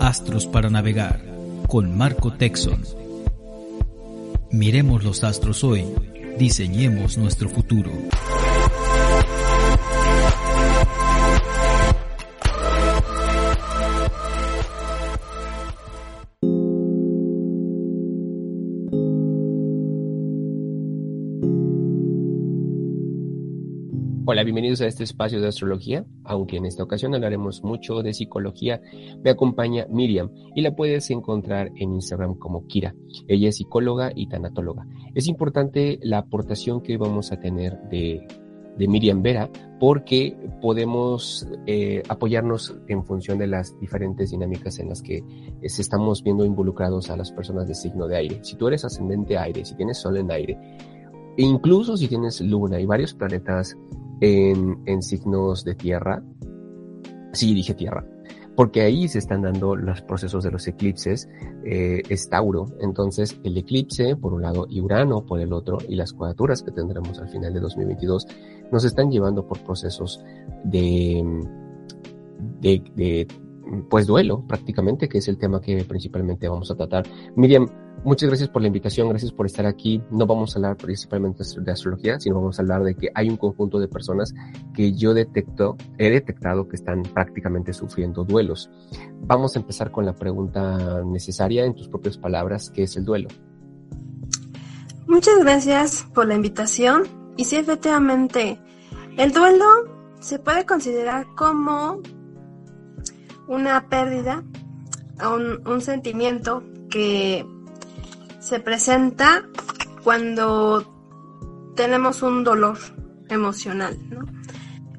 Astros para navegar con Marco Texon. Miremos los astros hoy, diseñemos nuestro futuro. Bienvenidos a este espacio de astrología, aunque en esta ocasión hablaremos mucho de psicología. Me acompaña Miriam y la puedes encontrar en Instagram como Kira. Ella es psicóloga y tanatóloga. Es importante la aportación que vamos a tener de, Miriam Vera porque podemos eh, apoyarnos en función de las diferentes dinámicas en las que eh, estamos viendo involucrados a las personas de signo de aire. Si tú eres ascendente aire, si tienes sol en aire, incluso si tienes luna y varios planetas en, signos de tierra. Sí, dije tierra, porque ahí se están dando los procesos de los eclipses, eh, entonces el eclipse por un lado y Urano por el otro y las cuadraturas que tendremos al final de 2022 nos están llevando por procesos de, de, de pues duelo prácticamente, que es el tema que principalmente vamos a tratar. Miriam, muchas gracias por la invitación, gracias por estar aquí. No vamos a hablar principalmente de astrología, sino vamos a hablar de que hay un conjunto de personas que yo detecto, he detectado que están prácticamente sufriendo duelos. Vamos a empezar con la pregunta necesaria en tus propias palabras, ¿qué es el duelo? Muchas gracias por la invitación. Y sí, efectivamente, el duelo se puede considerar como una pérdida, un, un sentimiento que se presenta cuando tenemos un dolor emocional, ¿no?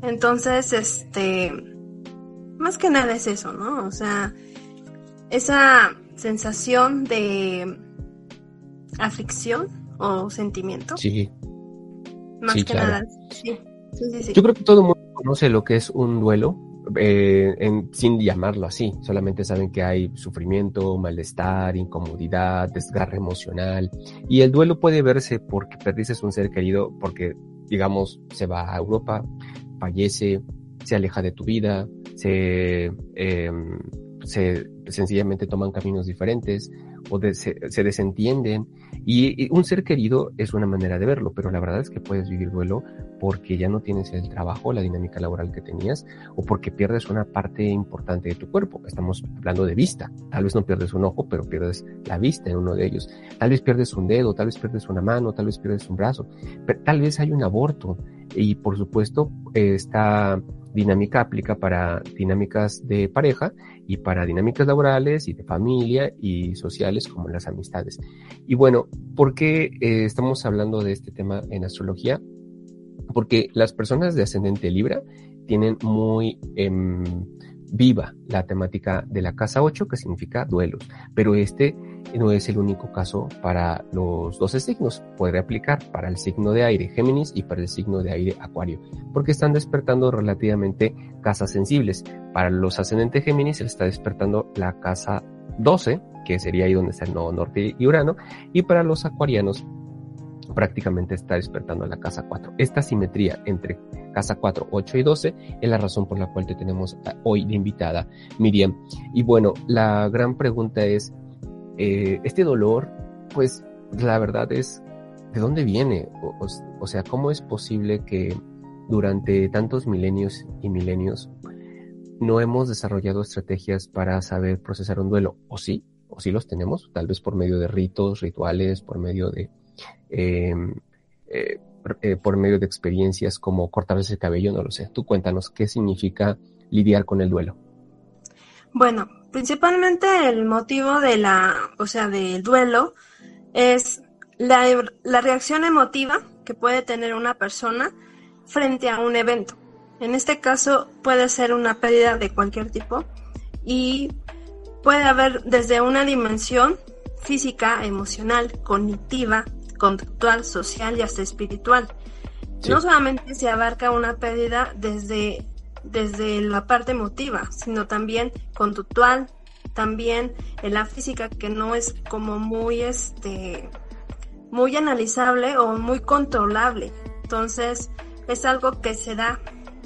Entonces, este, más que nada es eso, ¿no? O sea, esa sensación de aflicción o sentimiento. Sí. Más que nada, sí. Sí, sí. Yo creo que todo el mundo conoce lo que es un duelo, eh, sin llamarlo así, solamente saben que hay sufrimiento, malestar, incomodidad, desgarre emocional. Y el duelo puede verse porque perdiste un ser querido, porque, digamos, se va a Europa, fallece, se aleja de tu vida, se, em, se sencillamente toman caminos diferentes o se, se, desentienden. Y, un ser querido es una manera de verlo, pero la verdad es que puedes vivir duelo porque ya no tienes el trabajo, la dinámica laboral que tenías, o porque pierdes una parte importante de tu cuerpo. Estamos hablando de vista. Tal vez no pierdes un ojo, pero pierdes la vista en uno de ellos. Tal vez pierdes un dedo, tal vez pierdes una mano, tal vez pierdes un brazo, pero tal vez hay un aborto. Y por supuesto, esta dinámica aplica para dinámicas de pareja y para dinámicas laborales y de familia y como las amistades. Y bueno, ¿por qué eh, estamos hablando de este tema en astrología? Porque las personas de ascendente Libra tienen muy em, viva la temática de la casa 8, que significa duelos, pero este no es el único caso para los 12 signos. Podría aplicar para el signo de aire Géminis y para el signo de aire Acuario, porque están despertando relativamente casas sensibles. Para los ascendentes Géminis se está despertando la casa 12, que sería ahí donde está el nodo norte y Urano, y para los acuarianos prácticamente está despertando la casa 4. Esta simetría entre casa 4, 8 y 12 es la razón por la cual te tenemos hoy de invitada, Miriam. Y bueno, la gran pregunta es, eh, este dolor, pues la verdad es, ¿de dónde viene? O, sea, ¿cómo es posible que durante tantos milenios y milenios no hemos desarrollado estrategias para saber procesar un duelo? ¿O sí? ¿O sí los tenemos? Tal vez por medio de ritos, rituales, por medio de... Em, eh, eh, por medio de experiencias como cortarse el cabello, no lo sé. Tú cuéntanos qué significa lidiar con el duelo. Bueno, principalmente el motivo de la, o sea, del duelo es la, la reacción emotiva que puede tener una persona frente a un evento. En este caso puede ser una pérdida de cualquier tipo y puede haber desde una dimensión física, emocional, cognitiva, conductual, social y hasta espiritual. No solamente se abarca una pérdida desde, desde la parte emotiva, sino también conductual, también en la física que no es como muy este muy analizable o muy controlable. Entonces, es algo que se da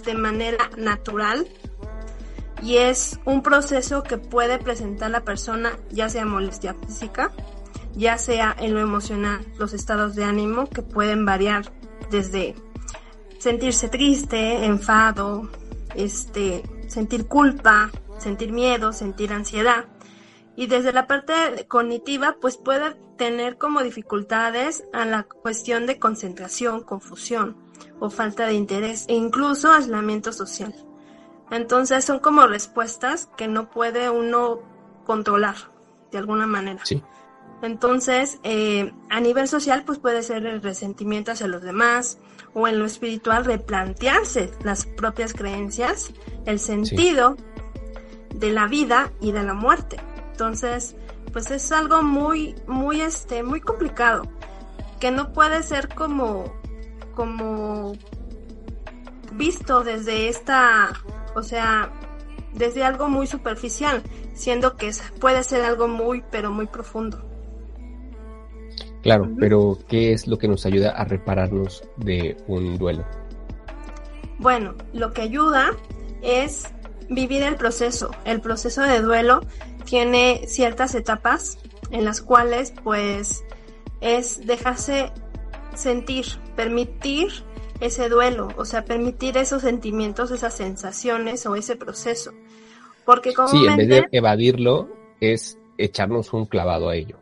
de manera natural y es un proceso que puede presentar la persona, ya sea molestia física, ya sea en lo emocional, los estados de ánimo que pueden variar desde sentirse triste, enfado, este, sentir culpa, sentir miedo, sentir ansiedad. Y desde la parte cognitiva, pues puede tener como dificultades a la cuestión de concentración, confusión o falta de interés e incluso aislamiento social. Entonces son como respuestas que no puede uno controlar de alguna manera. Sí. Entonces, eh, a nivel social, pues puede ser el resentimiento hacia los demás o en lo espiritual replantearse las propias creencias, el sentido de la vida y de la muerte. Entonces, pues es algo muy, muy, este, muy complicado, que no puede ser como, como visto desde esta o sea, desde algo muy superficial, siendo que puede ser algo muy, pero muy profundo. Claro, pero ¿qué es lo que nos ayuda a repararnos de un duelo? Bueno, lo que ayuda es vivir el proceso. El proceso de duelo tiene ciertas etapas en las cuales pues es dejarse sentir, permitir ese duelo, o sea, permitir esos sentimientos, esas sensaciones o ese proceso. Porque como Sí, en vez de evadirlo, es echarnos un clavado a ello.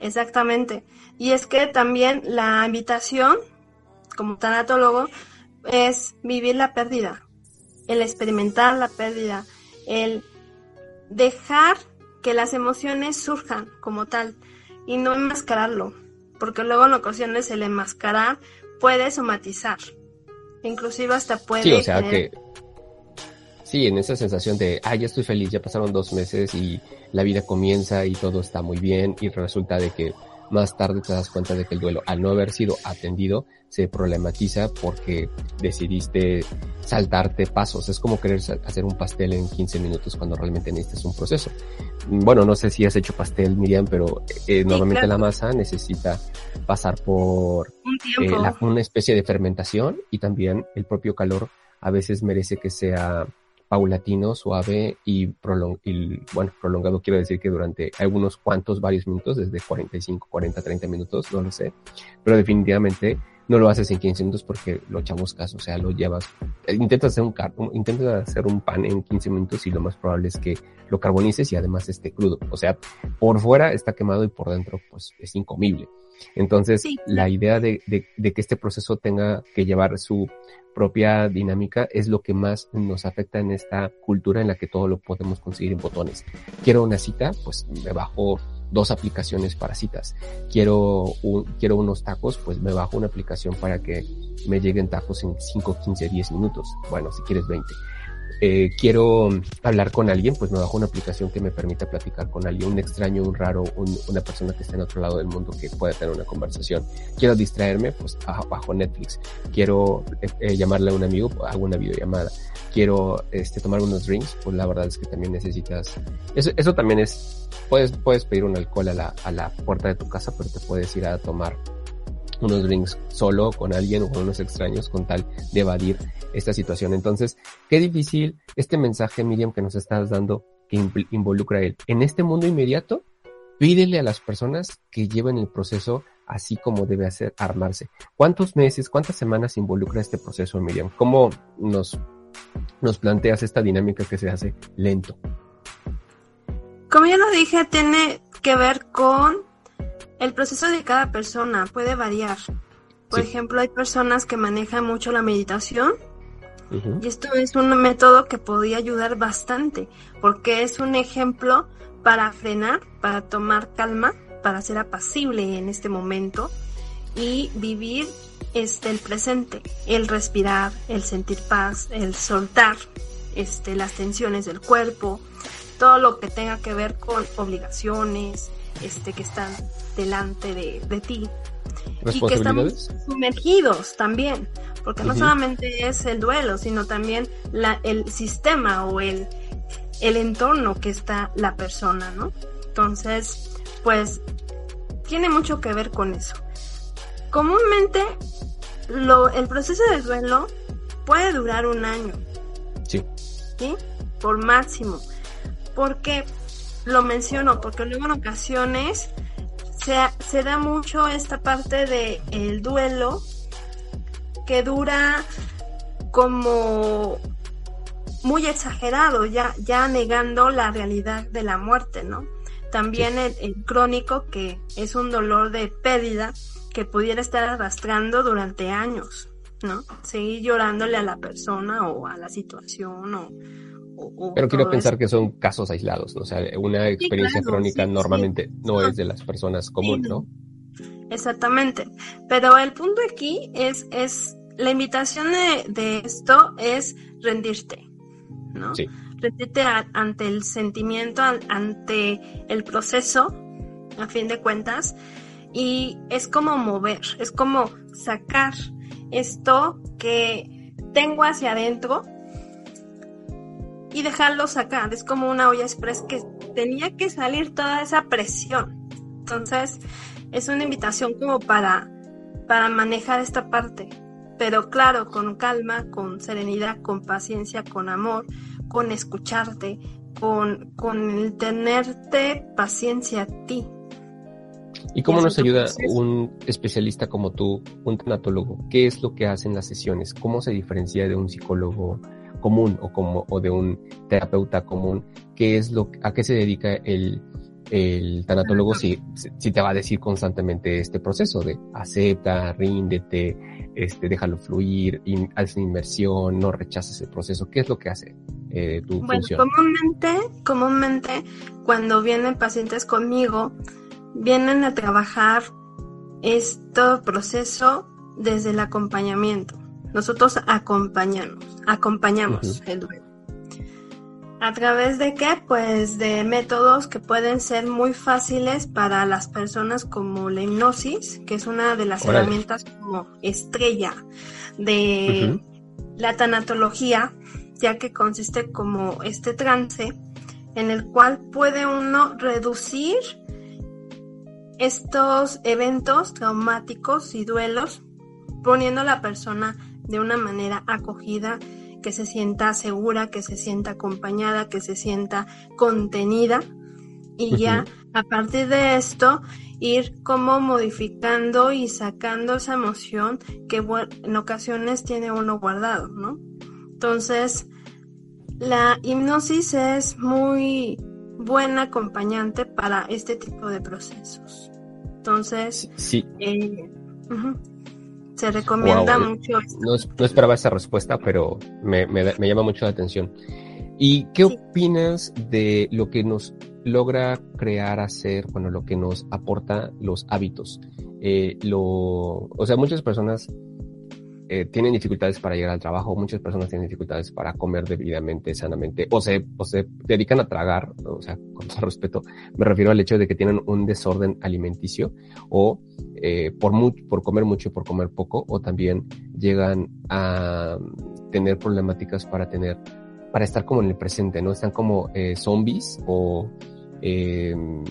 Exactamente. Y es que también la invitación, como tanatólogo, es vivir la pérdida, el experimentar la pérdida, el dejar que las emociones surjan como tal y no enmascararlo, porque luego en ocasiones el enmascarar puede somatizar. Inclusive hasta puede... Sí, o sea que... Sí, en esa sensación de, ah, ya estoy feliz, ya pasaron dos meses y la vida comienza y todo está muy bien y resulta de que más tarde te das cuenta de que el duelo, al no haber sido atendido, se problematiza porque decidiste saltarte pasos. Es como querer hacer un pastel en 15 minutos cuando realmente necesitas un proceso. Bueno, no sé si has hecho pastel, Miriam, pero eh, normalmente la masa necesita pasar por eh, una especie de fermentación y también el propio calor a veces merece que sea paulatino, suave y, bueno, prolongado quiero decir que durante algunos cuantos, varios minutos, desde 45, 40, 30 minutos, no lo sé, pero definitivamente no lo haces en 15 minutos porque lo echamos caso, o sea, lo llevas, intentas hacer un, intentas hacer un pan en 15 minutos y lo más probable es que lo carbonices y además esté crudo, o sea, por fuera está quemado y por dentro pues es incomible. Entonces, la idea de, de, que este proceso tenga que llevar su propia dinámica es lo que más nos afecta en esta cultura en la que todo lo podemos conseguir en botones. Quiero una cita, pues me bajo dos aplicaciones para citas. Quiero, un, quiero unos tacos, pues me bajo una aplicación para que me lleguen tacos en 5, 15, 10 minutos. Bueno, si quieres 20 eh, quiero hablar con alguien, pues me bajo una aplicación que me permita platicar con alguien, un extraño, un raro, una persona que está en otro lado del mundo que pueda tener una conversación. Quiero distraerme, pues bajo Netflix. Quiero eh, llamarle a un amigo, pues, hago una videollamada. Quiero este, tomar unos drinks, pues la verdad es que también necesitas. Eso, eso también es. Puedes, puedes pedir un alcohol a la, a la puerta de tu casa, pero te puedes ir a tomar unos drinks solo con alguien o con unos extraños con tal de evadir esta situación. Entonces, qué difícil este mensaje, Miriam, que nos estás dando que involucra a él. En este mundo inmediato, pídele a las personas que lleven el proceso así como debe hacer armarse. ¿Cuántos meses, cuántas semanas involucra este proceso, Miriam? ¿Cómo nos, nos planteas esta dinámica que se hace lento? Como ya lo dije, tiene que ver con el proceso de cada persona puede variar. Por ejemplo, hay personas que manejan mucho la meditación y esto es un método que podría ayudar bastante porque es un ejemplo para frenar, para tomar calma, para ser apacible en este momento y vivir este el presente, el respirar, el sentir paz, el soltar este las tensiones del cuerpo, todo lo que tenga que ver con obligaciones, este que están delante de, de ti. Y que estamos sumergidos también, porque no solamente es el duelo, sino también la, el sistema o el, el entorno que está la persona, ¿no? Entonces, pues tiene mucho que ver con eso. Comúnmente, lo, el proceso de duelo puede durar un año. Sí. ¿Sí? Por máximo. Porque lo menciono, porque luego en ocasiones se, se da mucho esta parte del el duelo que dura como muy exagerado, ya, ya negando la realidad de la muerte, ¿no? También el, crónico, que es un dolor de pérdida que pudiera estar arrastrando durante años, ¿no? Seguir llorándole a la persona o a la situación o... Pero quiero pensar que son casos aislados, ¿no? o sea, una experiencia crónica normalmente no es de las personas comunes, ¿no? Exactamente. Pero el punto aquí es, es la invitación de, de esto es rendirte, ¿no? Sí ante el sentimiento, ante el proceso, a fin de cuentas, y es como mover, es como sacar esto que tengo hacia adentro y dejarlo sacar. Es como una olla express que tenía que salir toda esa presión. Entonces, es una invitación como para, para manejar esta parte. Pero claro, con calma, con serenidad, con paciencia, con amor, con escucharte, con, con el tenerte paciencia a ti. ¿Y cómo nos ayuda un especialista como tú, un tanatólogo? ¿Qué es lo que hacen las sesiones? ¿Cómo se diferencia de un psicólogo común o, como, o de un terapeuta común? ¿Qué es lo, ¿A qué se dedica el, el tanatólogo si, si te va a decir constantemente este proceso de acepta, ríndete, este, déjalo fluir, haz inmersión, no rechaces el proceso? ¿Qué es lo que hace eh, tu bueno, Comúnmente, comúnmente, cuando vienen pacientes conmigo, vienen a trabajar este proceso desde el acompañamiento. Nosotros acompañamos, acompañamos el duelo. ¿A través de qué? Pues de métodos que pueden ser muy fáciles para las personas como la hipnosis, que es una de las herramientas como estrella de la tanatología, ya que consiste como este trance en el cual puede uno reducir estos eventos traumáticos y duelos, poniendo a la persona de una manera acogida que se sienta segura, que se sienta acompañada, que se sienta contenida y ya a partir de esto ir como modificando y sacando esa emoción que en ocasiones tiene uno guardado, ¿no? Entonces, la hipnosis es muy buena acompañante para este tipo de procesos. Entonces, sí. Eh, se recomienda mucho. No, esperaba esa respuesta, pero me, llama mucho la atención. ¿Y qué opinas de lo que nos logra crear, hacer, bueno, lo que nos aporta los hábitos? Eh, lo, o sea, muchas personas eh, tienen dificultades para llegar al trabajo, muchas personas tienen dificultades para comer debidamente, sanamente, o se, o se dedican a tragar, o sea, con todo respeto, me refiero al hecho de que tienen un desorden alimenticio o eh, por, por comer mucho y por comer poco, o también llegan a tener problemáticas para tener, para estar como en el presente, ¿no? Están como eh, zombies o em,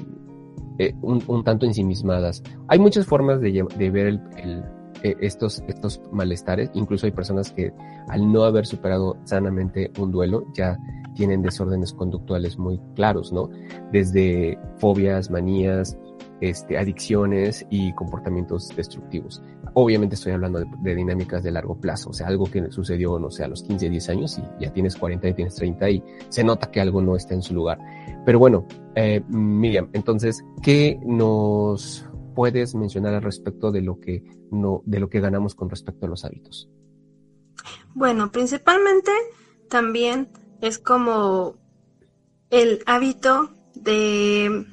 un, un, tanto ensimismadas. Hay muchas formas de, de ver el eh, estos, estos malestares. Incluso hay personas que al no haber superado sanamente un duelo ya tienen desórdenes conductuales muy claros, ¿no? Desde fobias, manías, este, adicciones y comportamientos destructivos. Obviamente estoy hablando de, dinámicas de largo plazo, o sea, algo que sucedió, no sé, a los 15, 10 años y ya tienes 40 y tienes 30 y se nota que algo no está en su lugar. Pero bueno, eh, Miriam, entonces, ¿qué nos puedes mencionar al respecto de lo que no, de lo que ganamos con respecto a los hábitos? Bueno, principalmente también es como el hábito de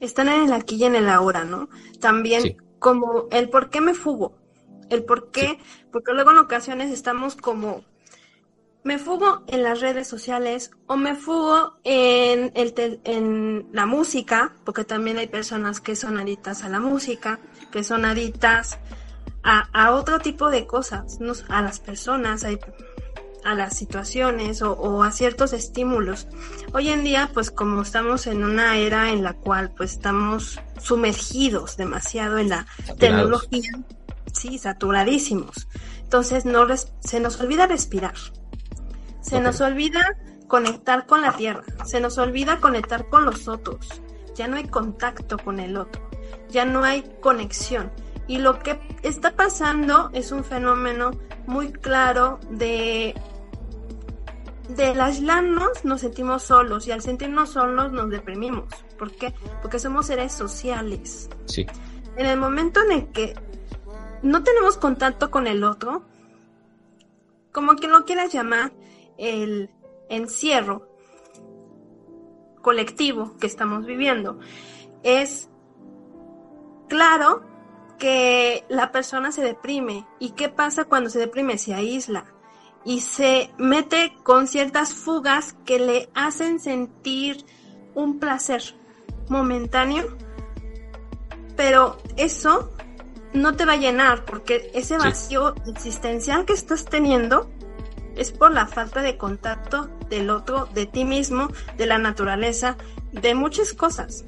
estar en el aquí y en el ahora, ¿no? También como el por qué me fugo. El por qué, porque luego en ocasiones estamos como, me fugo en las redes sociales o me fugo en, el en la música, porque también hay personas que son adictas a la música, que son adictas a, a otro tipo de cosas, ¿no? a las personas, a las situaciones o, a ciertos estímulos. Hoy en día, pues como estamos en una era en la cual pues estamos sumergidos demasiado en la tecnología, sí, saturadísimos. Entonces no se nos olvida respirar. Se nos olvida conectar con la tierra, se nos olvida conectar con los otros. Ya no hay contacto con el otro, ya no hay conexión. Y lo que está pasando es un fenómeno muy claro de del aislarnos nos sentimos solos y al sentirnos solos nos deprimimos. ¿Por qué? Porque somos seres sociales. Sí. En el momento en el que no tenemos contacto con el otro, como que lo quieras llamar, el encierro colectivo que estamos viviendo, es claro que la persona se deprime. ¿Y qué pasa cuando se deprime? Se aísla y se mete con ciertas fugas que le hacen sentir un placer momentáneo, pero eso no te va a llenar porque ese vacío existencial que estás teniendo es por la falta de contacto del otro, de ti mismo, de la naturaleza, de muchas cosas.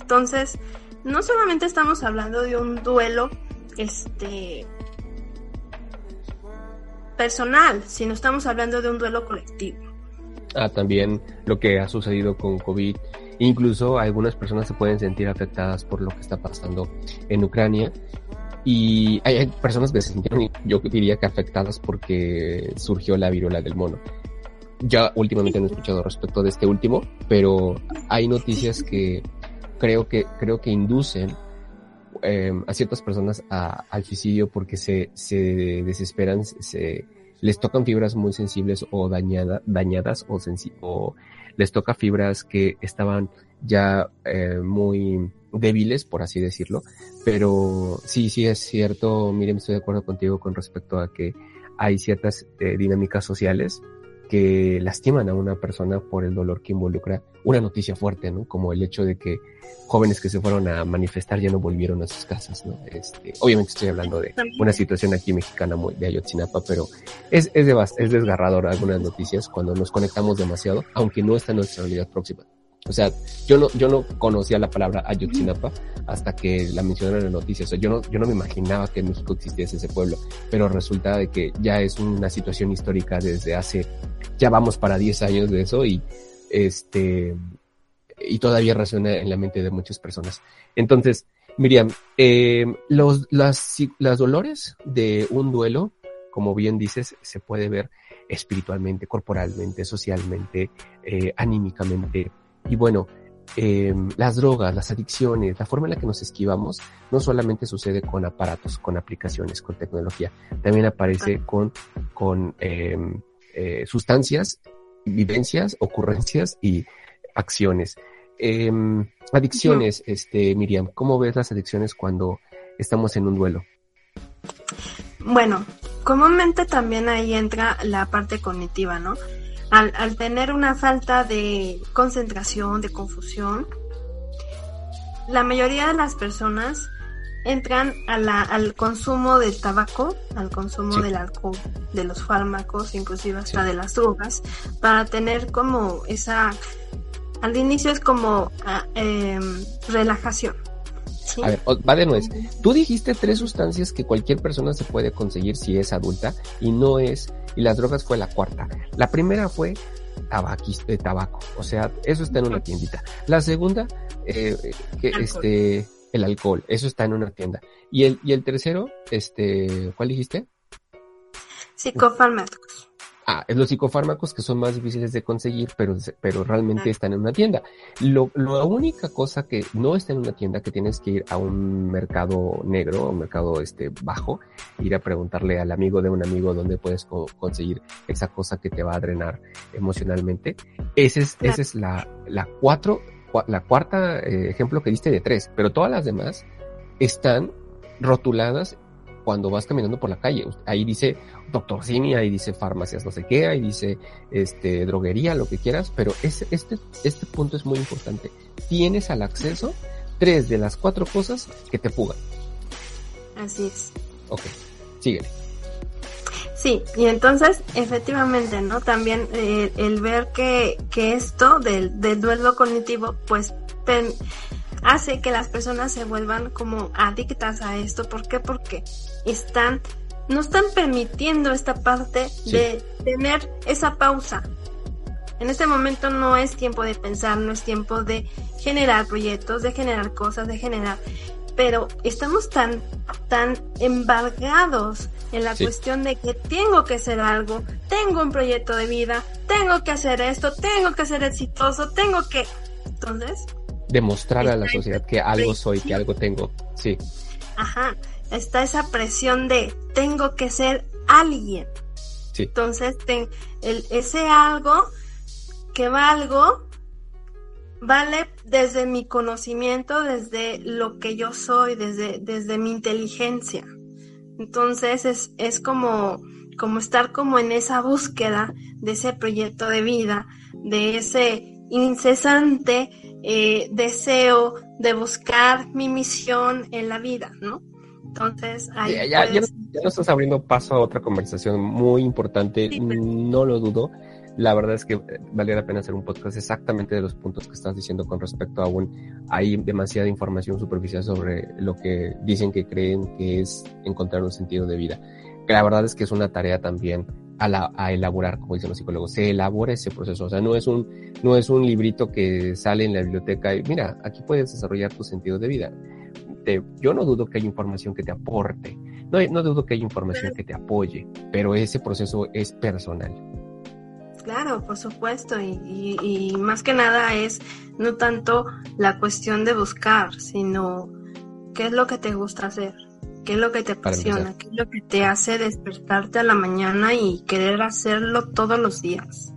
Entonces, no solamente estamos hablando de un duelo este personal, sino estamos hablando de un duelo colectivo. Ah, también lo que ha sucedido con COVID. Incluso algunas personas se pueden sentir afectadas por lo que está pasando en Ucrania. Y hay, personas que se sintieron, yo diría que afectadas porque surgió la viruela del mono. Ya últimamente no he escuchado respecto de este último, pero hay noticias que creo que, creo que inducen Em, a ciertas personas al suicidio porque se, se desesperan, se, les tocan fibras muy sensibles o dañada, dañadas o, o les toca fibras que estaban ya eh, muy débiles, por así decirlo. Pero sí, sí es cierto, miren, estoy de acuerdo contigo con respecto a que hay ciertas eh, dinámicas sociales que lastiman a una persona por el dolor que involucra una noticia fuerte, ¿no? Como el hecho de que jóvenes que se fueron a manifestar ya no volvieron a sus casas, ¿no? Este, obviamente estoy hablando de una situación aquí mexicana muy de Ayotzinapa, pero es, es, es desgarrador algunas noticias cuando nos conectamos demasiado, aunque no está en nuestra realidad próxima. O sea, yo no, yo no conocía la palabra Ayotzinapa hasta que la mencionaron en las noticias. O sea, yo no, yo no me imaginaba que en México existiese ese pueblo, pero resulta de que ya es una situación histórica desde hace, ya vamos para 10 años de eso y este, y todavía resuena en la mente de muchas personas. Entonces, Miriam, eh, los, las, las dolores de un duelo, como bien dices, se puede ver espiritualmente, corporalmente, socialmente, eh, anímicamente, y bueno, eh, las drogas, las adicciones, la forma en la que nos esquivamos, no solamente sucede con aparatos, con aplicaciones, con tecnología, también aparece con, con em, eh, sustancias, vivencias, ocurrencias y acciones. Adicciones, este, Miriam, ¿cómo ves las adicciones cuando estamos en un duelo? Bueno, comúnmente también ahí entra la parte cognitiva, ¿no? Al, tener una falta de concentración, de confusión, la mayoría de las personas entran a la, al consumo del tabaco, al consumo del alcohol, de los fármacos, inclusive hasta de las drogas, para tener como esa, al inicio es como ah, em, relajación. A ver, va de nuez. Tú dijiste tres sustancias que cualquier persona se puede conseguir si es adulta y no es, y las drogas fue la cuarta. La primera fue tabaquis, de tabaco, o sea, eso está en una tiendita. La segunda, eh, que este, el alcohol, eso está en una tienda. Y el, y el tercero, este, ¿cuál dijiste? Psicofármacos. Ah, es los psicofármacos que son más difíciles de conseguir, pero, pero realmente están en una tienda. Lo, la única cosa que no está en una tienda, que tienes que ir a un mercado negro, un mercado este bajo, ir a preguntarle al amigo de un amigo dónde puedes conseguir esa cosa que te va a drenar emocionalmente. Ese es, esa es la, la cuatro, la cuarta eh, ejemplo que diste de tres, pero todas las demás están rotuladas cuando vas caminando por la calle. Ahí dice doctor Simi, ahí dice farmacias no sé qué, ahí dice este droguería, lo que quieras, pero este, este punto es muy importante. Tienes al acceso tres de las cuatro cosas que te fugan. Así es. Ok, síguele. Sí, y entonces efectivamente, ¿no? También eh, el ver que, que esto del, del duelo cognitivo, pues hace que las personas se vuelvan como adictas a esto. ¿Por qué? Porque están, no están permitiendo esta parte de tener esa pausa. En este momento no es tiempo de pensar, no es tiempo de generar proyectos, de generar cosas, de generar pero estamos tan, tan embargados en la cuestión de que tengo que hacer algo, tengo un proyecto de vida, tengo que hacer esto, tengo que ser exitoso, tengo que... Entonces... Demostrar a la sociedad que algo soy, que algo tengo. Sí. Ajá. Está esa presión de tengo que ser alguien. Sí. Entonces, el, ese algo que valgo vale desde mi conocimiento, desde lo que yo soy, desde, desde mi inteligencia. Entonces es, es como, como estar como en esa búsqueda de ese proyecto de vida, de ese incesante eh, deseo de buscar mi misión en la vida, ¿no? Entonces, ahí ya, ya, ya, estás abriendo paso a otra conversación muy importante, no lo dudo la verdad es que eh, valía la pena hacer un podcast exactamente de los puntos que estás diciendo con respecto a un, hay demasiada información superficial sobre lo que dicen que creen que es encontrar un sentido de vida. Que la verdad es que es una tarea también a, la, a elaborar, como dicen los psicólogos, se elabora ese proceso. O sea, no es un, no es un librito que sale en la biblioteca y mira, aquí puedes desarrollar tu sentido de vida. Te, yo no dudo que haya información que te aporte, no, no dudo que haya información que te apoye, pero ese proceso es personal. Claro, por supuesto, y, más que nada es no tanto la cuestión de buscar, sino qué es lo que te gusta hacer, qué es lo que te apasiona, qué es lo que te hace despertarte a la mañana y querer hacerlo todos los días,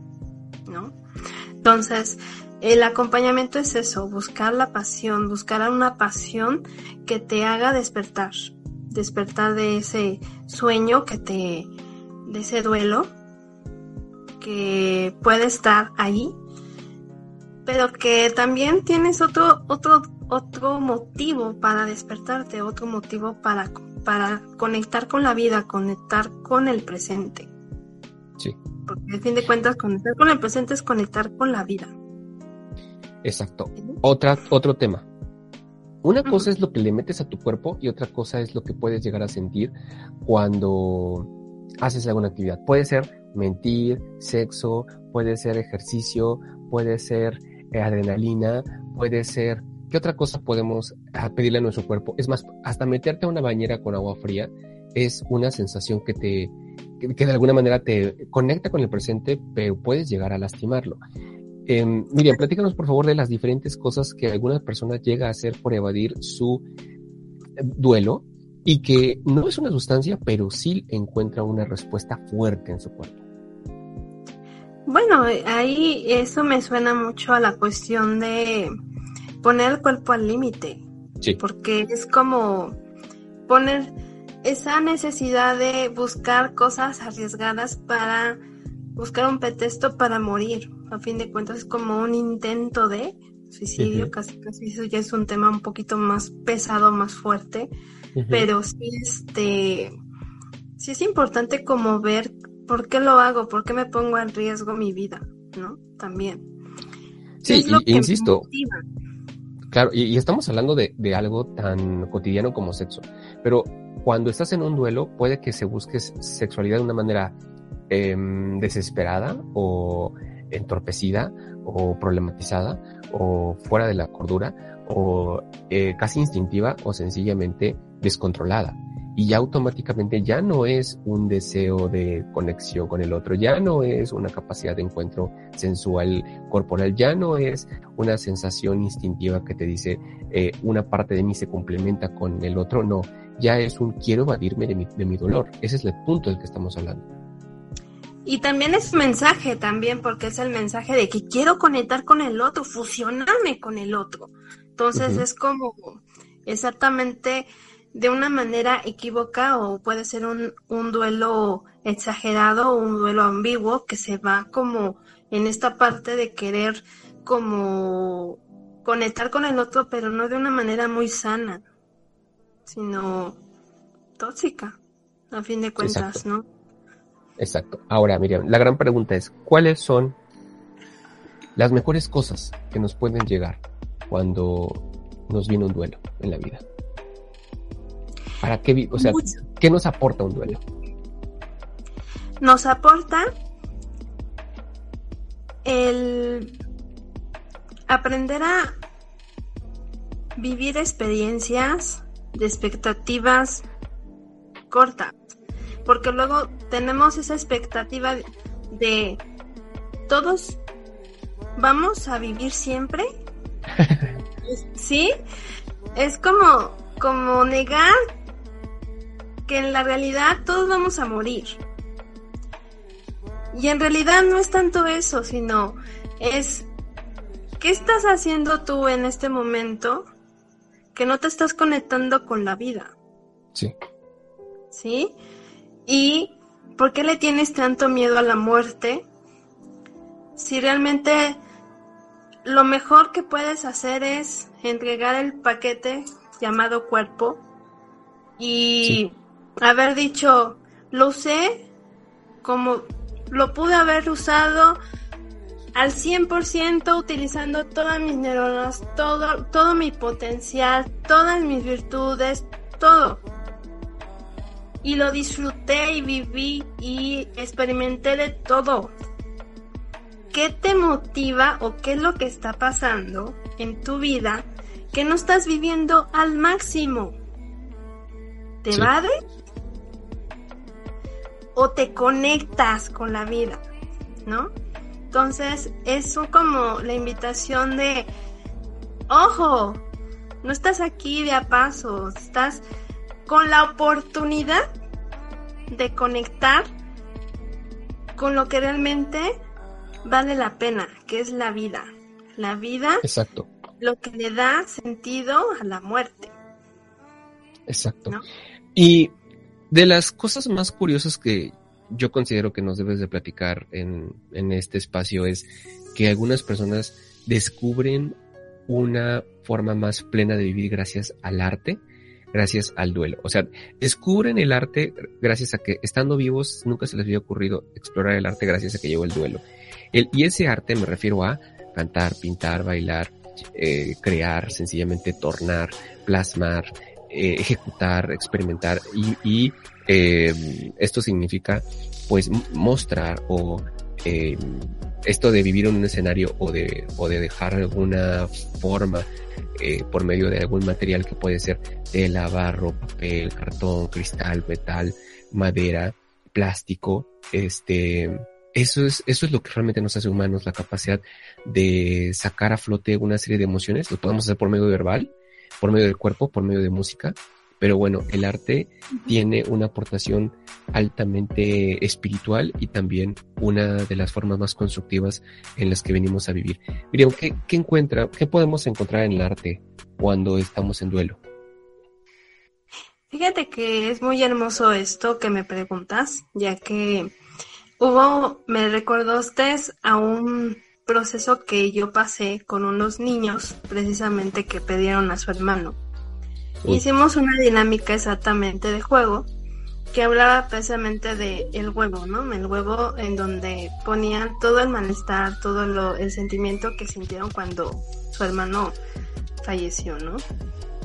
¿no? Entonces, el acompañamiento es eso, buscar la pasión, buscar una pasión que te haga despertar, despertar de ese sueño que te, de ese duelo que puede estar ahí, pero que también tienes otro, otro, otro motivo para despertarte, otro motivo para, para conectar con la vida, conectar con el presente. Sí. Porque al fin de cuentas, conectar con el presente es conectar con la vida. Exacto. Otra, otro tema. Una cosa es lo que le metes a tu cuerpo y otra cosa es lo que puedes llegar a sentir cuando haces alguna actividad. Puede ser mentir, sexo, puede ser ejercicio, puede ser eh, adrenalina, puede ser... ¿Qué otra cosa podemos ah, pedirle a nuestro cuerpo? Es más, hasta meterte a una bañera con agua fría es una sensación que te, que, de alguna manera te conecta con el presente, pero puedes llegar a lastimarlo. Eh, Miriam, platícanos por favor de las diferentes cosas que alguna persona llega a hacer por evadir su eh, duelo y que no es una sustancia, pero sí encuentra una respuesta fuerte en su cuerpo. Bueno, ahí eso me suena mucho a la cuestión de poner el cuerpo al límite. Sí. Porque es como poner esa necesidad de buscar cosas arriesgadas para buscar un pretexto para morir. A fin de cuentas es como un intento de suicidio, casi casi eso ya es un tema un poquito más pesado, más fuerte, pero sí este sí es importante como ver ¿por qué lo hago? ¿Por qué me pongo en riesgo mi vida? ¿No? También. Sí, insisto. Claro, y, estamos hablando de, algo tan cotidiano como sexo. Pero cuando estás en un duelo, puede que se busques sexualidad de una manera em, desesperada o entorpecida o problematizada o fuera de la cordura o eh, casi instintiva o sencillamente descontrolada y ya automáticamente ya no es un deseo de conexión con el otro, ya no es una capacidad de encuentro sensual corporal, ya no es una sensación instintiva que te dice eh, una parte de mí se complementa con el otro, no, ya es un quiero evadirme de mi, de mi dolor, ese es el punto del que estamos hablando. Y también es mensaje también, porque es el mensaje de que quiero conectar con el otro, fusionarme con el otro. Entonces es como exactamente de una manera equívoca o puede ser un, un duelo exagerado o un duelo ambiguo que se va como en esta parte de querer como conectar con el otro, pero no de una manera muy sana, sino tóxica, a fin de cuentas, ¿no? Exacto. Ahora, Miriam, la gran pregunta es, ¿cuáles son las mejores cosas que nos pueden llegar cuando nos viene un duelo en la vida? ¿Para qué, o sea, qué nos aporta un duelo? Nos aporta el aprender a vivir experiencias de expectativas cortas, porque luego tenemos esa expectativa de todos vamos a vivir siempre. ¿Sí? Es como como negar que en la realidad todos vamos a morir. Y en realidad no es tanto eso, sino es ¿qué estás haciendo tú en este momento que no te estás conectando con la vida? Sí. ¿Sí? ¿Y por qué le tienes tanto miedo a la muerte? Si realmente lo mejor que puedes hacer es entregar el paquete llamado cuerpo y haber dicho, lo usé como lo pude haber usado al 100% utilizando todas mis neuronas, todo, todo mi potencial, todas mis virtudes, todo. Y lo disfruté y viví y experimenté de todo. ¿Qué te motiva o qué es lo que está pasando en tu vida que no estás viviendo al máximo? ¿Te va o te conectas con la vida, ¿no? Entonces, es como la invitación de, ojo, no estás aquí de a paso, estás con la oportunidad de conectar con lo que realmente vale la pena, que es la vida. La vida, Exacto. lo que le da sentido a la muerte. Exacto. Y de las cosas más curiosas que yo considero que nos debes de platicar en, en este espacio es que algunas personas descubren una forma más plena de vivir gracias al arte, gracias al duelo. O sea, descubren el arte gracias a que estando vivos nunca se les había ocurrido explorar el arte gracias a que llegó el duelo. El, y ese arte me refiero a cantar, pintar, bailar, eh, crear, sencillamente tornar, plasmar, eh, ejecutar, experimentar y, y eh, esto significa pues mostrar o eh, esto de vivir en un escenario o de, o de dejar alguna forma eh, por medio de algún material que puede ser tela, barro, papel, cartón, cristal, metal, madera, plástico, este, eso es, eso es lo que realmente nos hace humanos, la capacidad de sacar a flote una serie de emociones, lo podemos hacer por medio verbal, por medio del cuerpo, por medio de música, pero bueno, el arte tiene una aportación altamente espiritual y también una de las formas más constructivas en las que venimos a vivir. Miriam, ¿qué, qué encuentra, qué podemos encontrar en el arte cuando estamos en duelo? Fíjate que es muy hermoso esto que me preguntas, ya que hubo, me recordaste a un proceso que yo pasé con unos niños precisamente que pedieron a su hermano. Hicimos una dinámica exactamente de juego que hablaba precisamente de el huevo, ¿no? El huevo en donde ponían todo el malestar, todo lo, el sentimiento que sintieron cuando su hermano falleció, ¿no?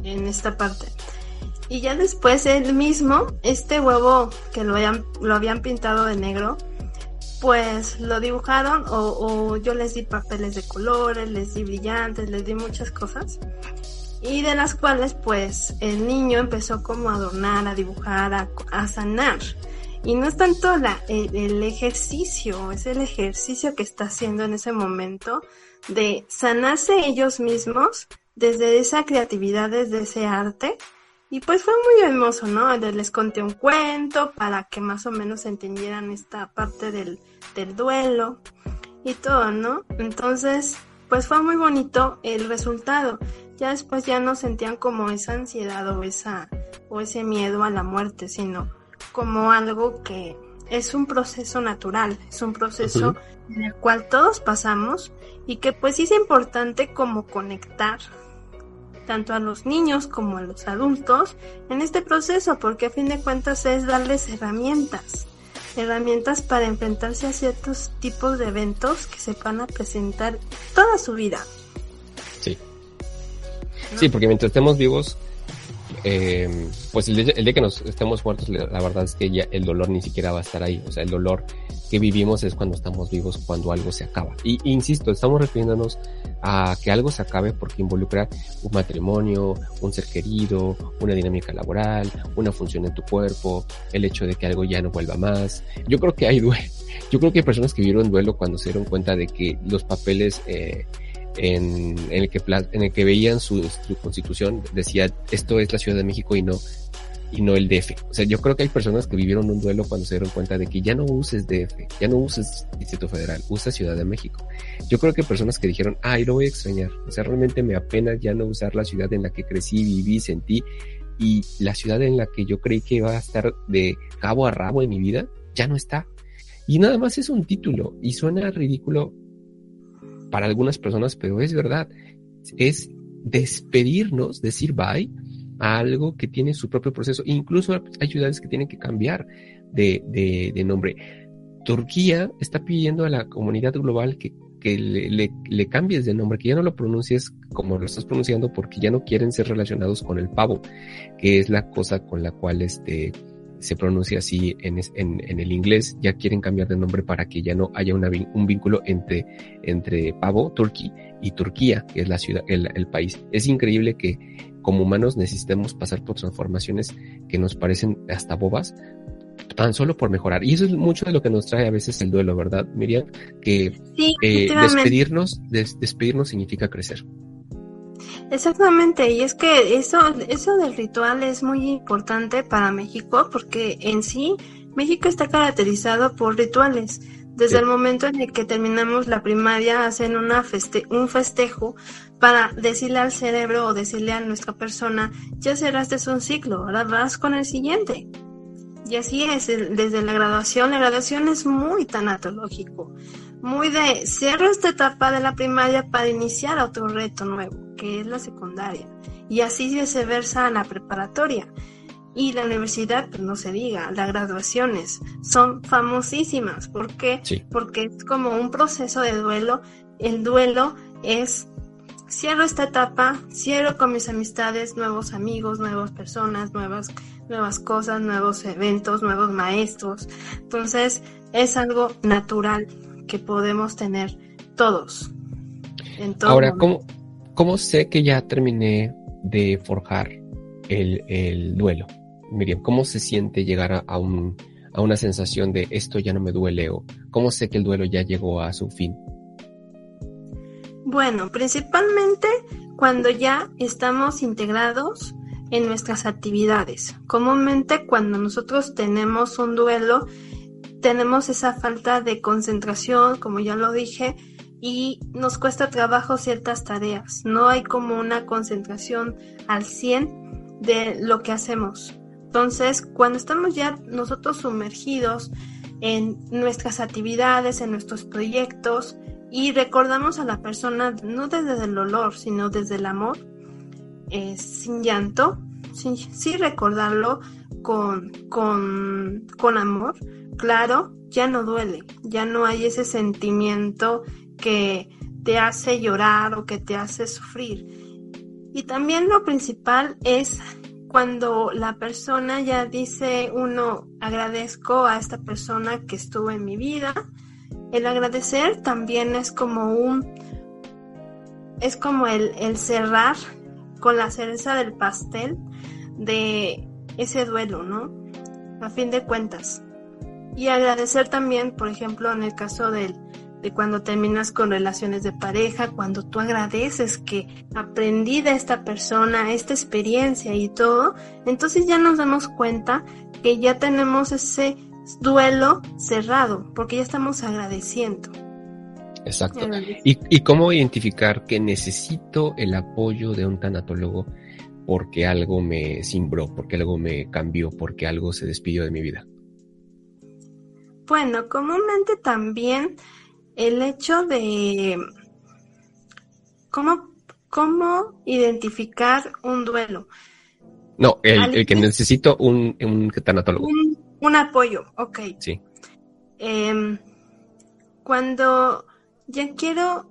En esta parte. Y ya después él mismo, este huevo que lo habían, lo habían pintado de negro, pues lo dibujaron o, o yo les di papeles de colores, les di brillantes, les di muchas cosas y de las cuales pues el niño empezó como a adornar, a dibujar, a, sanar. Y no es tanto la, el, ejercicio, es el ejercicio que está haciendo en ese momento de sanarse ellos mismos desde esa creatividad, desde ese arte. Y pues fue muy hermoso, ¿no? Les conté un cuento para que más o menos entendieran esta parte del, del duelo y todo, ¿no? Entonces, pues fue muy bonito el resultado. Ya después ya no sentían como esa ansiedad o esa o ese miedo a la muerte, sino como algo que es un proceso natural, es un proceso en el cual todos pasamos y que pues es importante como conectar tanto a los niños como a los adultos en este proceso, porque a fin de cuentas es darles herramientas, herramientas para enfrentarse a ciertos tipos de eventos que se van a presentar toda su vida. Sí. Sí, porque mientras estemos vivos, eh, pues el día, que nos estemos muertos, la verdad es que ya el dolor ni siquiera va a estar ahí. O sea, el dolor que vivimos es cuando estamos vivos, cuando algo se acaba. Y insisto, estamos refiriéndonos a que algo se acabe porque involucra un matrimonio, un ser querido, una dinámica laboral, una función en tu cuerpo, el hecho de que algo ya no vuelva más. Yo creo que hay duelo. Yo creo que hay personas que vivieron duelo cuando se dieron cuenta de que los papeles eh, en, el que, en el que veían su, constitución decía esto es la Ciudad de México y no y no el DF. O sea, yo creo que hay personas que vivieron un duelo cuando se dieron cuenta de que ya no uses DF, ya no uses Distrito Federal, usa Ciudad de México. Yo creo que hay personas que dijeron, ay, lo voy a extrañar. O sea, realmente me apena ya no usar la ciudad en la que crecí, viví, sentí y la ciudad en la que yo creí que iba a estar de cabo a rabo en mi vida, ya no está. Y nada más es un título y suena ridículo para algunas personas, pero es verdad. Es despedirnos, decir bye a algo que tiene su propio proceso. Incluso hay ciudades que tienen que cambiar de, de, nombre. Turquía está pidiendo a la comunidad global que, que le, le, cambies de nombre, que ya no lo pronuncies como lo estás pronunciando porque ya no quieren ser relacionados con el pavo, que es la cosa con la cual este, se pronuncia así en, en, el inglés, ya quieren cambiar de nombre para que ya no haya una, un vínculo entre, entre Pavo, Turkey, y Turquía, que es la ciudad, el, el, país. Es increíble que como humanos necesitemos pasar por transformaciones que nos parecen hasta bobas, tan solo por mejorar. Y eso es mucho de lo que nos trae a veces el duelo, ¿verdad, Miriam? Que eh, despedirnos, despedirnos significa crecer. Exactamente, y es que eso, eso del ritual es muy importante para México porque en sí México está caracterizado por rituales. Desde el momento en el que terminamos la primaria hacen una feste un festejo para decirle al cerebro o decirle a nuestra persona, ya cerraste un ciclo, ahora vas con el siguiente. Y así es, desde la graduación, la graduación es muy tanatológico muy de cierro esta etapa de la primaria para iniciar otro reto nuevo, que es la secundaria. Y así viceversa la preparatoria. Y la universidad, pues no se diga, las graduaciones son famosísimas. ¿Por qué? Porque es como un proceso de duelo. El duelo es cierro esta etapa, cierro con mis amistades, nuevos amigos, nuevas personas, nuevas, nuevas cosas, nuevos eventos, nuevos maestros. Entonces, es algo natural que podemos tener todos. Ahora, ¿cómo, ¿cómo, sé que ya terminé de forjar el, duelo? Miriam, ¿cómo se siente llegar a, un, a una sensación de esto ya no me duele o cómo sé que el duelo ya llegó a su fin? Bueno, principalmente cuando ya estamos integrados en nuestras actividades. Comúnmente cuando nosotros tenemos un duelo tenemos esa falta de concentración, como ya lo dije, y nos cuesta trabajo ciertas tareas. No hay como una concentración al 100 de lo que hacemos. Entonces, cuando estamos ya nosotros sumergidos en nuestras actividades, en nuestros proyectos, y recordamos a la persona no desde el dolor, sino desde el amor, eh, sin llanto, sí, recordarlo con, con, con amor, claro, ya no duele, ya no hay ese sentimiento que te hace llorar o que te hace sufrir. Y también lo principal es cuando la persona ya dice uno agradezco a esta persona que estuvo en mi vida. El agradecer también es como un es como el, el cerrar con la cereza del pastel de ese duelo, ¿no? A fin de cuentas. Y agradecer también, por ejemplo, en el caso del, de cuando terminas con relaciones de pareja, cuando tú agradeces que aprendí de esta persona, esta experiencia y todo, entonces ya nos damos cuenta que ya tenemos ese duelo cerrado, porque ya estamos agradeciendo. Exacto. ¿Y, ¿Y cómo identificar que necesito el apoyo de un tanatólogo porque algo me cimbró, porque algo me cambió, porque algo se despidió de mi vida? Bueno, comúnmente también el hecho de cómo, cómo identificar un duelo. No, el, que necesito un, un tanatólogo. Un, apoyo, ok. Sí. Em, cuando ya quiero,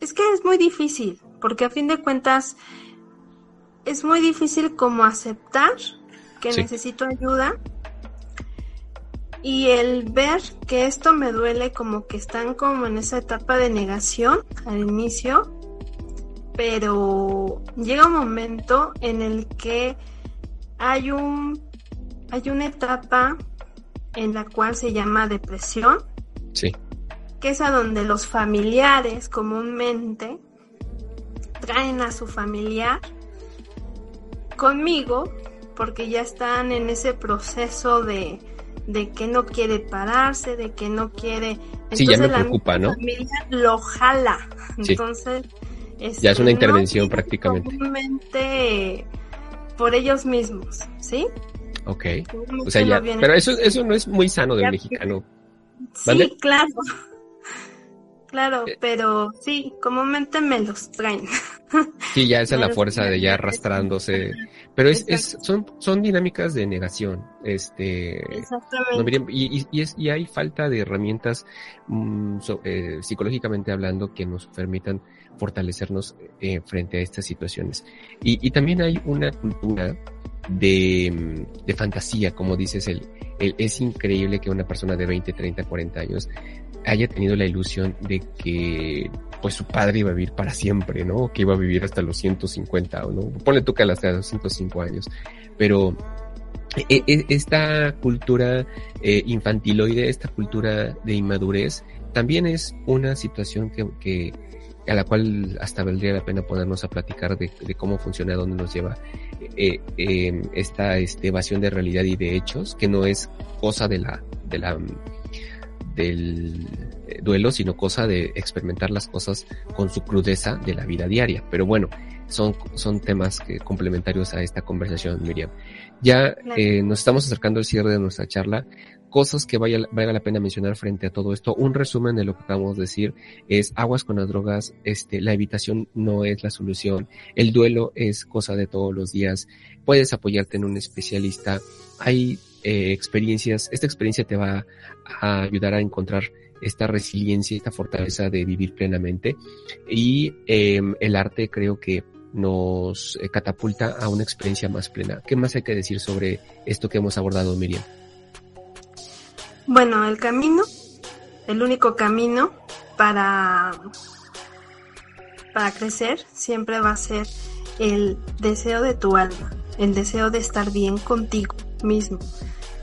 es que es muy difícil, porque a fin de cuentas es muy difícil como aceptar que necesito ayuda y el ver que esto me duele como que están como en esa etapa de negación al inicio pero llega un momento en el que hay un hay una etapa en la cual se llama depresión. Sí. Que es a donde los familiares comúnmente traen a su familiar conmigo porque ya están en ese proceso de, de que no quiere pararse, de que no quiere... sí, ya me preocupa, ¿no? familia lo jala. Entonces, ya es una intervención prácticamente. por ellos mismos, ¿sí? Ok. O sea, ya, pero eso, eso no es muy sano del mexicano. Sí, claro. Claro, eh. pero sí, comúnmente me los traen. Sí, ya esa es la fuerza de ya arrastrándose. Pero es, es, son, son dinámicas de negación. Este, Exactamente. y, y, es, y hay falta de herramientas mm, eh, psicológicamente hablando que nos permitan fortalecernos eh, frente a estas situaciones. Y, y, también hay una cultura de, mm, de fantasía, como dices, el, el, es increíble que una persona de 20, 30, 40 años haya tenido la ilusión de que pues su padre iba a vivir para siempre, ¿no? Que iba a vivir hasta los 150, ¿no? Ponle tú que hasta los 105 años. Pero e, e, esta cultura eh, infantiloide, esta cultura de inmadurez, también es una situación que, a la cual hasta valdría la pena ponernos a platicar de, cómo funciona, dónde nos lleva eh, eh, esta este, evasión de realidad y de hechos, que no es cosa de la, de la del eh, duelo, sino cosa de experimentar las cosas con su crudeza de la vida diaria. Pero bueno, son, son temas que, complementarios a esta conversación, Miriam. Ya eh, nos estamos acercando al cierre de nuestra charla. Cosas que vaya, valga la pena mencionar frente a todo esto. Un resumen de lo que acabamos de decir es aguas con las drogas. Este, la evitación no es la solución. El duelo es cosa de todos los días. Puedes apoyarte en un especialista. Hay eh, experiencias, esta experiencia te va a ayudar a encontrar esta resiliencia, esta fortaleza de vivir plenamente. Y em, el arte creo que nos eh, catapulta a una experiencia más plena. ¿Qué más hay que decir sobre esto que hemos abordado, Miriam? Bueno, el camino, el único camino para, para crecer siempre va a ser el deseo de tu alma, el deseo de estar bien contigo mismo,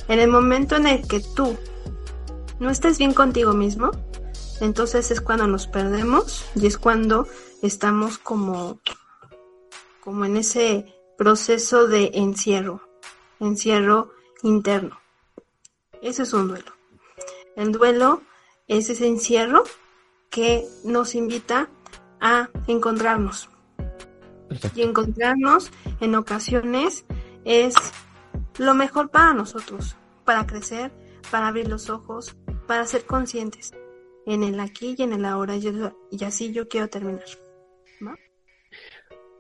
en el momento en el que tú no estés bien contigo mismo, entonces es cuando nos perdemos y es cuando estamos como, como en ese proceso de encierro, encierro interno. Ese es un duelo. El duelo es ese encierro que nos invita a encontrarnos. Y encontrarnos en ocasiones es lo mejor para nosotros para crecer, para abrir los ojos, para ser conscientes en el aquí y en el ahora. Y, así yo quiero terminar.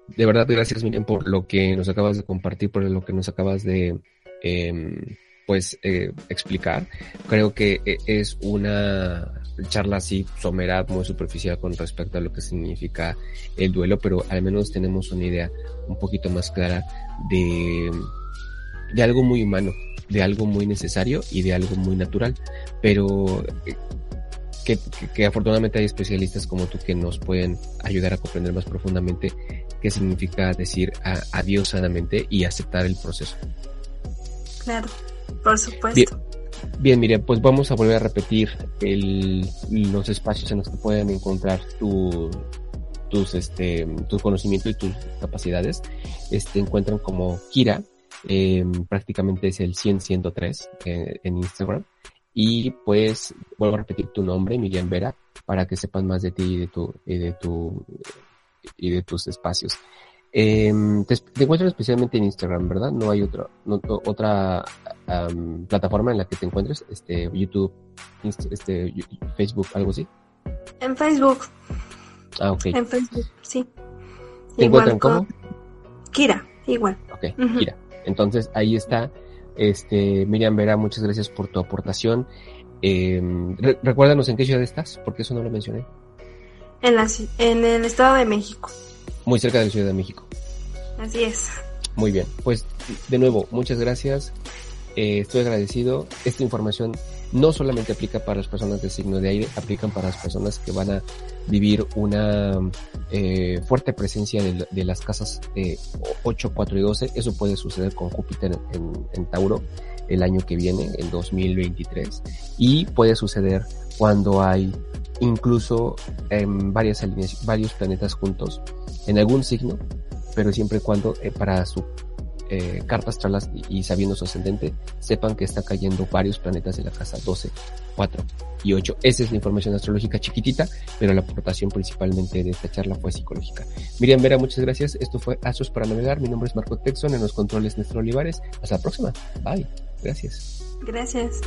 De verdad, gracias Miriam por lo que nos acabas de compartir, por lo que nos acabas de em, pues eh, explicar. Creo que eh, es una charla así somera, muy superficial con respecto a lo que significa el duelo, pero al menos tenemos una idea un poquito más clara de, de algo muy humano, de algo muy necesario y de algo muy natural, pero eh, que, afortunadamente hay especialistas como tú que nos pueden ayudar a comprender más profundamente qué significa decir adiós sanamente y aceptar el proceso. Claro, por supuesto. Bien, bien pues vamos a volver a repetir el, los espacios en los que pueden encontrar tu, tus, este, tu conocimiento y tus capacidades. Este, encuentran como Kira, eh, prácticamente es el 100-103 eh, en Instagram. Y pues vuelvo a repetir tu nombre, Miriam Vera, para que sepan más de ti y de tu, y de tu, y de tus espacios. Em, te, te encuentro especialmente en Instagram, ¿verdad? No hay otra, no- otra am, plataforma en la que te encuentres, este, YouTube, este, Facebook, algo así. En Facebook, Ah, ok. en Facebook, sí. ¿Te encuentran con cómo? Kira, igual. Ok, mira. Entonces ahí está. Este, Miriam Vera, muchas gracias por tu aportación. Re- recuérdanos en qué ciudad estás, porque eso no lo mencioné. En, la, en el Estado de México. Muy cerca de la Ciudad de México. Así es. Muy bien. Pues de nuevo, muchas gracias. Eh, estoy agradecido. Esta información no solamente aplica para las personas de signo de aire, aplican para las personas que van a vivir una eh, fuerte presencia de, la- de las casas de 8, 4 y 12. Eso puede suceder con Júpiter en, en Tauro el año que viene, el 2023. Y puede suceder cuando hay incluso em, varias alineaciones, varios planetas juntos en algún signo, pero siempre y cuando eh, para su eh, carta astral y, sabiendo su ascendente, sepan que está cayendo varios planetas en la casa 12, 4 y 8. Esa es la información astrológica chiquitita, pero la aportación principalmente de esta charla fue psicológica. Miriam Vera, muchas gracias. Esto fue Astros para Navegar. Mi nombre es Marco Texon, en los controles Néstor Olivares. Hasta la próxima. Bye. Gracias. Gracias.